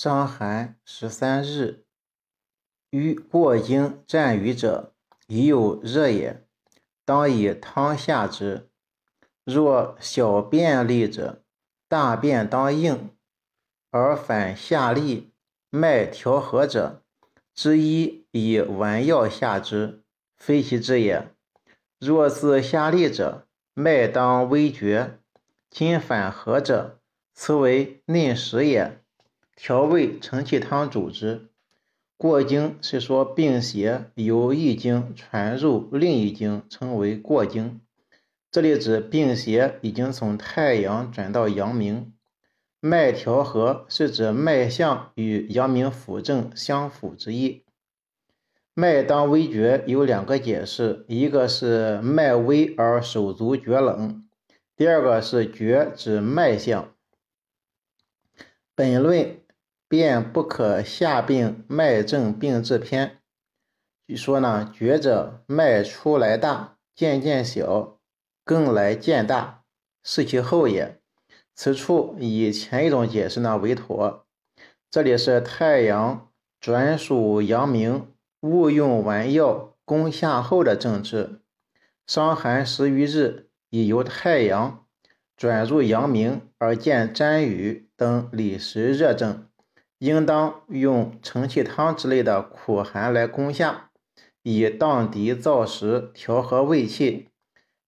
伤寒十三日，欲过经战瘀者，已有热也，当以汤下之。若小便利者，大便当硬，而反下利，脉调和者，知医以丸药下之，非其之也。若自下利者，脉当微绝，今反和者，此为内实也。调味承气汤主之。过经是说病邪由一经传入另一经，称为过经。这里指病邪已经从太阳转到阳明，脉调和是指脉象与阳明腑正相符之意。脉当微厥有两个解释，一个是脉微而手足厥冷，第二个是厥指脉象。本论便不可下病脉证病治篇。据说呢，厥者脉出来大，渐渐小。更来渐大，是其后也。此处以前一种解释呢为妥。这里是太阳转属阳明，勿用丸药攻下后的症治。伤寒十余日，已由太阳转入阳明，而见沾雨等里实热症，应当用承气汤之类的苦寒来攻下，以荡涤燥实，调和胃气。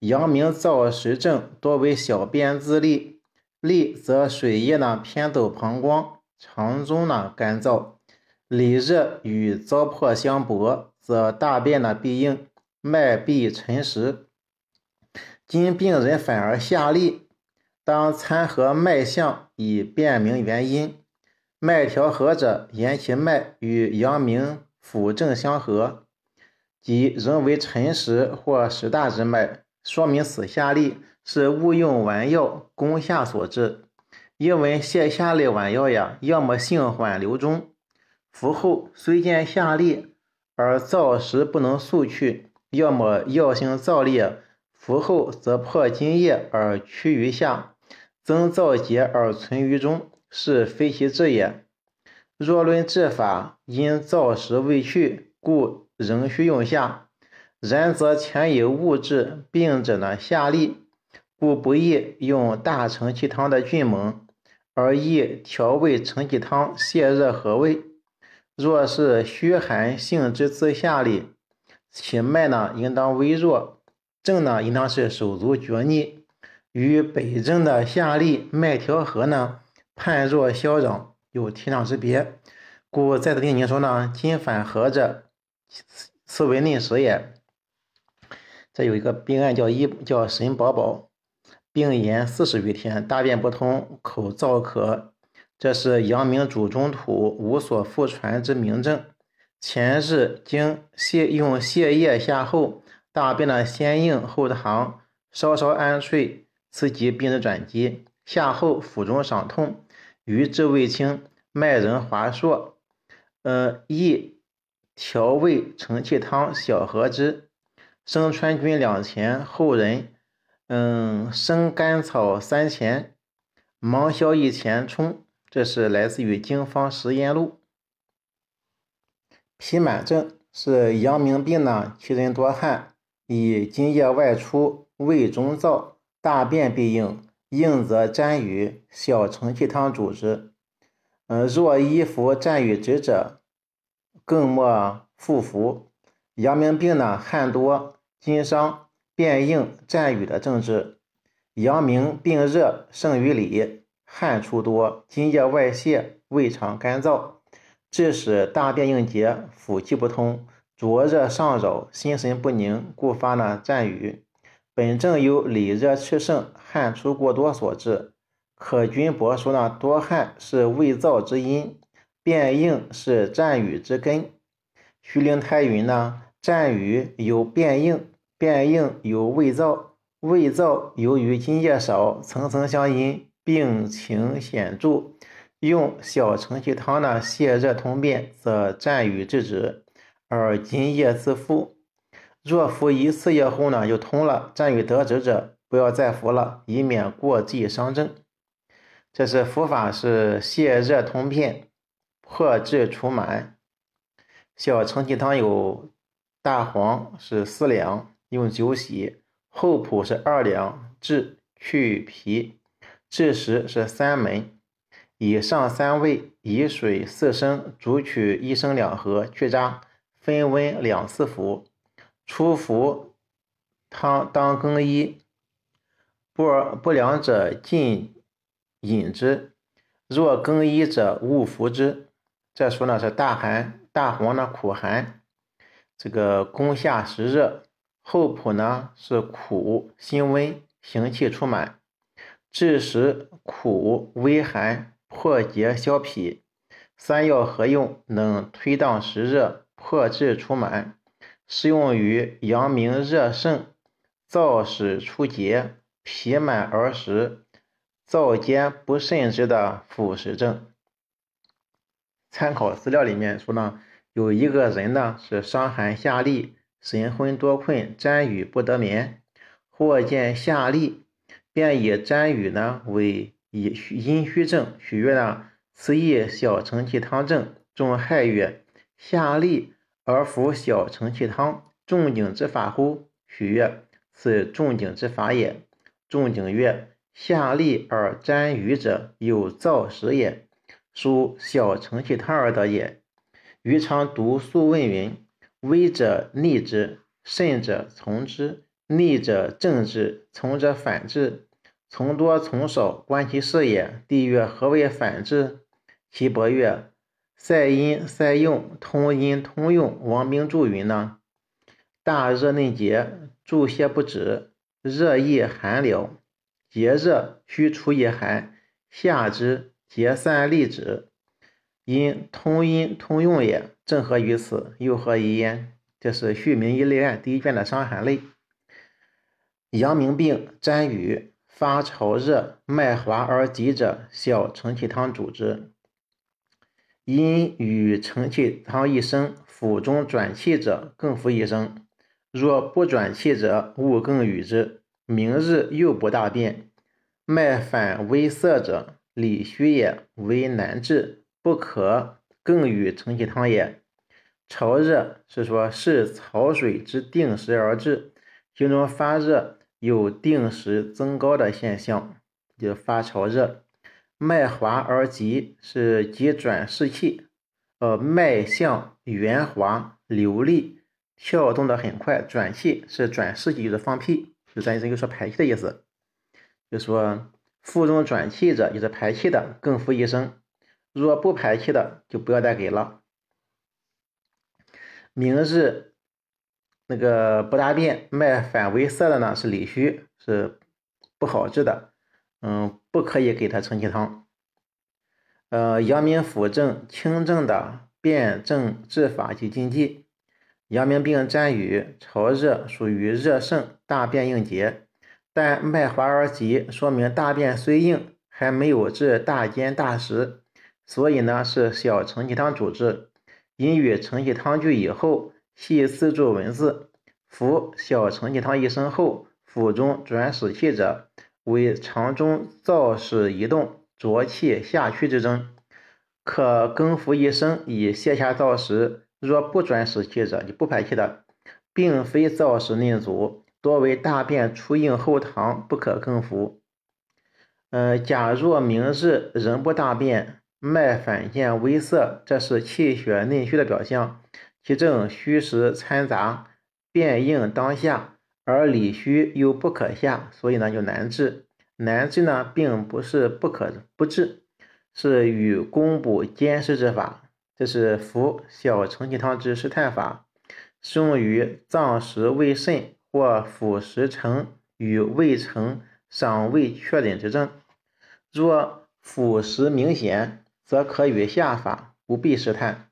阳明燥实症多为小便自利，利则水液呢偏走膀胱，肠中呢干燥，里热与糟粕相搏，则大便呢必硬，脉必沉实。今病人反而下利，当参合脉象以辨明原因。脉调和者，言其脉与阳明腑正相合，即仍为沉实或实大之脉。说明此下利是误用丸药攻下所致。因为泻下利丸药呀，要么性缓流中，服后虽见下利而燥实不能速去；要么药性燥烈，服后则破津液而趋于下，增燥结而存于中，是非其治也。若论治法，因燥实未去，故仍需用下。然则前以物质病者呢下利，故不宜用大承气汤的峻猛，而宜调味承气汤泻热和胃。若是虚寒性之自下利，其脉呢应当微弱，症呢应当是手足厥逆，与北症的下利脉调和呢判若消长，有天壤之别。故在此定经说呢，今反合者，此为内实也。这有一个病案，叫一叫沈宝宝，病延四十余天，大便不通，口燥渴，这是阳明主中土无所复传之明证。前日经泻用泻液下后，大便的先硬后溏，稍稍安睡，此即病之转机。下后腹中伤痛，余志未清，脉仍滑数，呃，益调味承气汤小和之。生川菌两钱，后人，嗯，生甘草三钱，芒硝一钱冲。这是来自于《经方实验录》。脾满症是阳明病呢，其人多汗，以津液外出，胃中燥，大便必硬，硬则沾雨，小承气汤主之。嗯，若衣服沾雨止者，更莫复服。阳明病呢，汗多。筋伤、便硬、战语的症治。阳明病热胜于里，汗出多，津液外泄，胃肠干燥，致使大便硬结，腑气不通，灼热上扰，心神不宁，故发呢战语。本症由里热炽盛、汗出过多所致。可君伯说呢，多汗是胃燥之因，便硬是战语之根。徐灵太云呢，战语有变硬。变硬有胃燥，胃燥由于津液少，层层相因，病情显著。用小承气汤呢泻热通便，则战雨制止，而津液自复。若服一次药后呢就通了，战瘀得止者，不要再服了，以免过继伤症。这是服法是泻热通便。破滞除螨。小承气汤有大黄是四两，用酒洗；厚朴是二两，治去皮；枳实是三枚。以上三味，以水四升，煮取一升两合，去渣，分温两次服。初服汤当更衣，不不良者禁饮之。若更衣者，勿服之。这说呢是大寒大黄呢苦寒，这个攻下实热；厚朴呢是苦辛温，行气出满；枳实苦微寒，破结消痞。三药合用，能推荡实热，破滞除满。适用于阳明热盛、燥湿出结、脾满而实、燥坚不甚之的腐蚀症。参考资料里面说呢，有一个人呢是伤寒下痢，神昏多困，沾雨不得眠。或见下痢，便以沾雨呢为以阴虚症，许曰呢，此亦小承气汤症。众害曰：下痢而服小承气汤，仲景之法乎？许曰：此仲景之法也。仲景曰：下利而沾雨者，有燥食也。属小承气汤而得也。余常读《素问》云：“微者逆之，甚者从之；逆者正之，从者反之。从多从少，观其事也。”帝曰：“何为反之？”岐伯曰：“塞阴塞用，通阴通用。”王冰注云呢：“大热内结，注泻不止，热易寒了。结热须除以寒，下之。”结散利止，因通阴通用也，正合于此，又何疑焉？这是《续名医类案》第一卷的伤寒类。阳明病沾雨，发潮热，脉滑而急者，小承气汤主之。因与承气汤一升，腹中转气者，更服一升。若不转气者，勿更与之。明日又不大便，脉反微涩者。里虚也，为难治，不可更与承气汤也。潮热是说，是潮水之定时而至，其中发热有定时增高的现象，就发潮热。脉滑而急，是急转逝气，呃，脉象圆滑流利，跳动的很快。转气是转逝气，就是放屁，就咱这个说排气的意思，就说。腹中转气者，就是排气的，更服一声；若不排气的，就不要再给了。明日那个不大便、脉反微涩的呢，是里虚，是不好治的，嗯，不可以给他承气汤。呃，阳明腑症轻症的辨证治法及禁忌：阳明病沾雨、潮热，属于热盛，大便硬结。但脉滑而急，说明大便虽硬，还没有至大坚大实，所以呢是小承气汤主治。因与承气汤具以后，系四柱文字，服小承气汤一升后，腹中转使气者，为肠中燥湿移动，浊气下驱之症，可更服一升以泻下燥湿。若不转使气者，就不排气的，并非燥湿内阻。多为大便出硬后溏，不可更服。呃，假若明日仍不大便，脉反见微涩，这是气血内虚的表象，其症虚实掺杂，便硬当下，而里虚又不可下，所以呢就难治。难治呢，并不是不可不治，是与攻补兼施之法。这是服小承气汤之试探法，适用于脏实未肾。或腑实成与未成尚未确诊之症，若腑实明显，则可与下法，不必试探。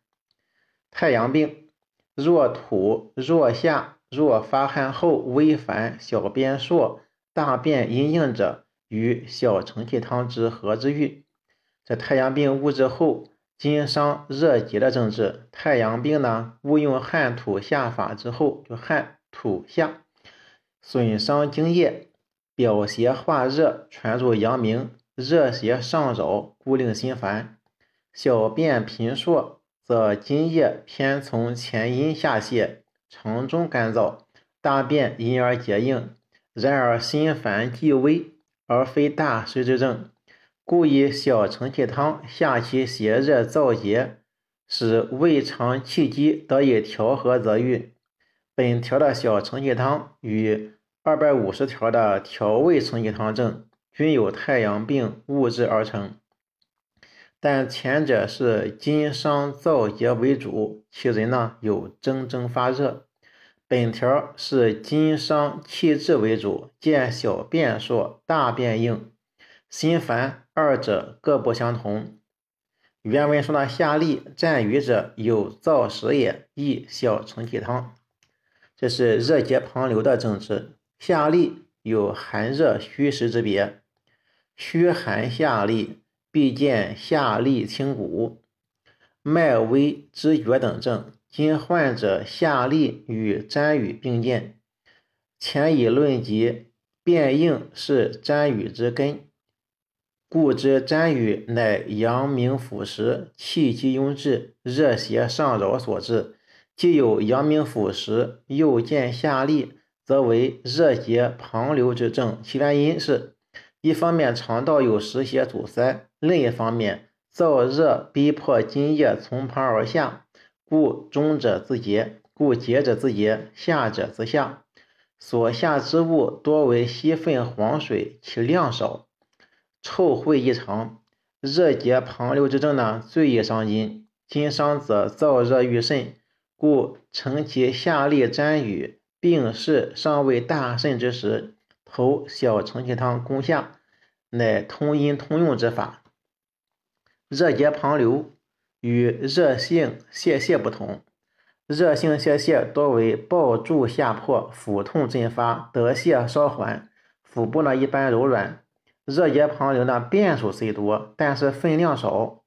太阳病，若吐若下，若发汗后微烦，小便数，大便阴硬者，与小承气汤之合之欲。这太阳病误治后，经伤热结的症治。太阳病呢，误用汗吐下法之后，就汗吐下。损伤精液，表邪化热，传入阳明，热邪上扰，故令心烦。小便频数，则津液偏从前阴下泄，肠中干燥，大便因而结硬。然而心烦既微，而非大湿之症，故以小承气汤下其邪热燥结，使胃肠气机得以调和则愈。本条的小承气汤与二百五十条的调胃承气汤证均有太阳病物质而成。但前者是津伤燥结为主，其人呢有蒸蒸发热；本条是津伤气滞为主，见小便数、大便硬、心烦，二者各不相同。原文说呢，下利占余者有燥食也，宜小承气汤。这是热结旁流的症治。下利有寒热虚实之别，虚寒下利。必见下利清谷、脉微知觉等症。今患者下利与谵语并见，前已论及变硬是谵语之根，故知谵语乃阳明腑实、气机壅滞、热邪上扰所致。既有阳明腑实，又见下利，则为热结旁流之症。其原因是。一方面，肠道有湿邪阻塞；另一方面，燥热逼迫津液从旁而下，故中者自结，故结者自结，下者自下。所下之物多为稀粪黄水，其量少，臭秽异常。热结旁流之症呢，最易伤津。津伤则燥热愈甚，故承其下利沾雨，病势尚未大甚之时。投小承气汤攻下，乃通阴通用之法。热结旁流与热性泄泻不同，热性泄泻多为抱住下破，腹痛阵发，得泻稍缓，腹部呢一般柔软。热结旁流呢变数虽多，但是分量少。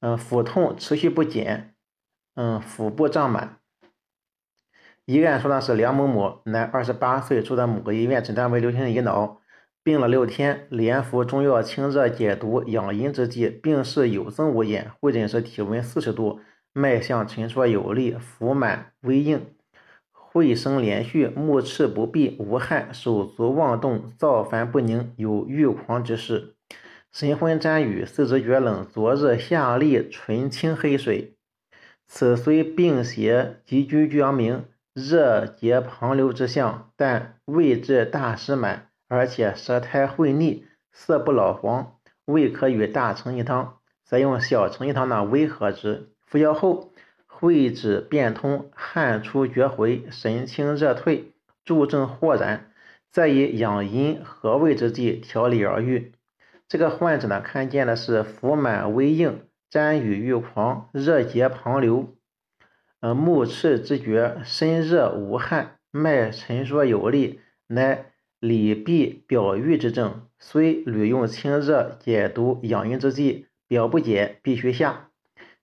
嗯，腹痛持续不减，嗯，腹部胀满。一案说的是梁某某，男，二十八岁，住在某个医院，诊断为流行性乙脑，病了六天，连服中药清热解毒养阴之剂，病势有增无减。会诊时体温四十度，脉象沉着有力，腹满微硬，会声连续，目赤不闭，无汗，手足妄动，躁烦不宁，有欲狂之势，神昏沾雨，四肢厥冷，昨日下利纯清黑水。此虽病邪急居厥明。热结旁流之象，但未至大湿满，而且舌苔会腻，色不老黄，未可与大承气汤，则用小承气汤呢微合之。服药后，会止变通，汗出厥回，神清热退，诸症豁然，再以养阴和胃之剂调理而愈。这个患者呢，看见的是腹满微硬，沾雨欲狂，热结旁流。呃，目赤之厥，身热无汗，脉沉弱有力，乃里闭表郁之症。虽屡用清热解毒养阴之剂，表不解，必须下。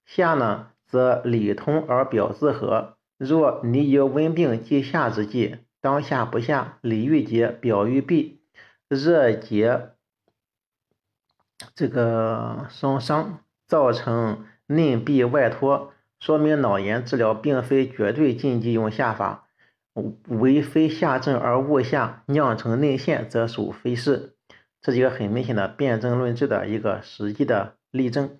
下呢，则里通而表自和。若你有温病即下之剂，当下不下，里郁结，表郁闭，热结这个伤伤，造成内闭外脱。说明脑炎治疗并非绝对禁忌用下法，为非下证而误下，酿成内陷，则属非是。这几个很明显的辩证论治的一个实际的例证。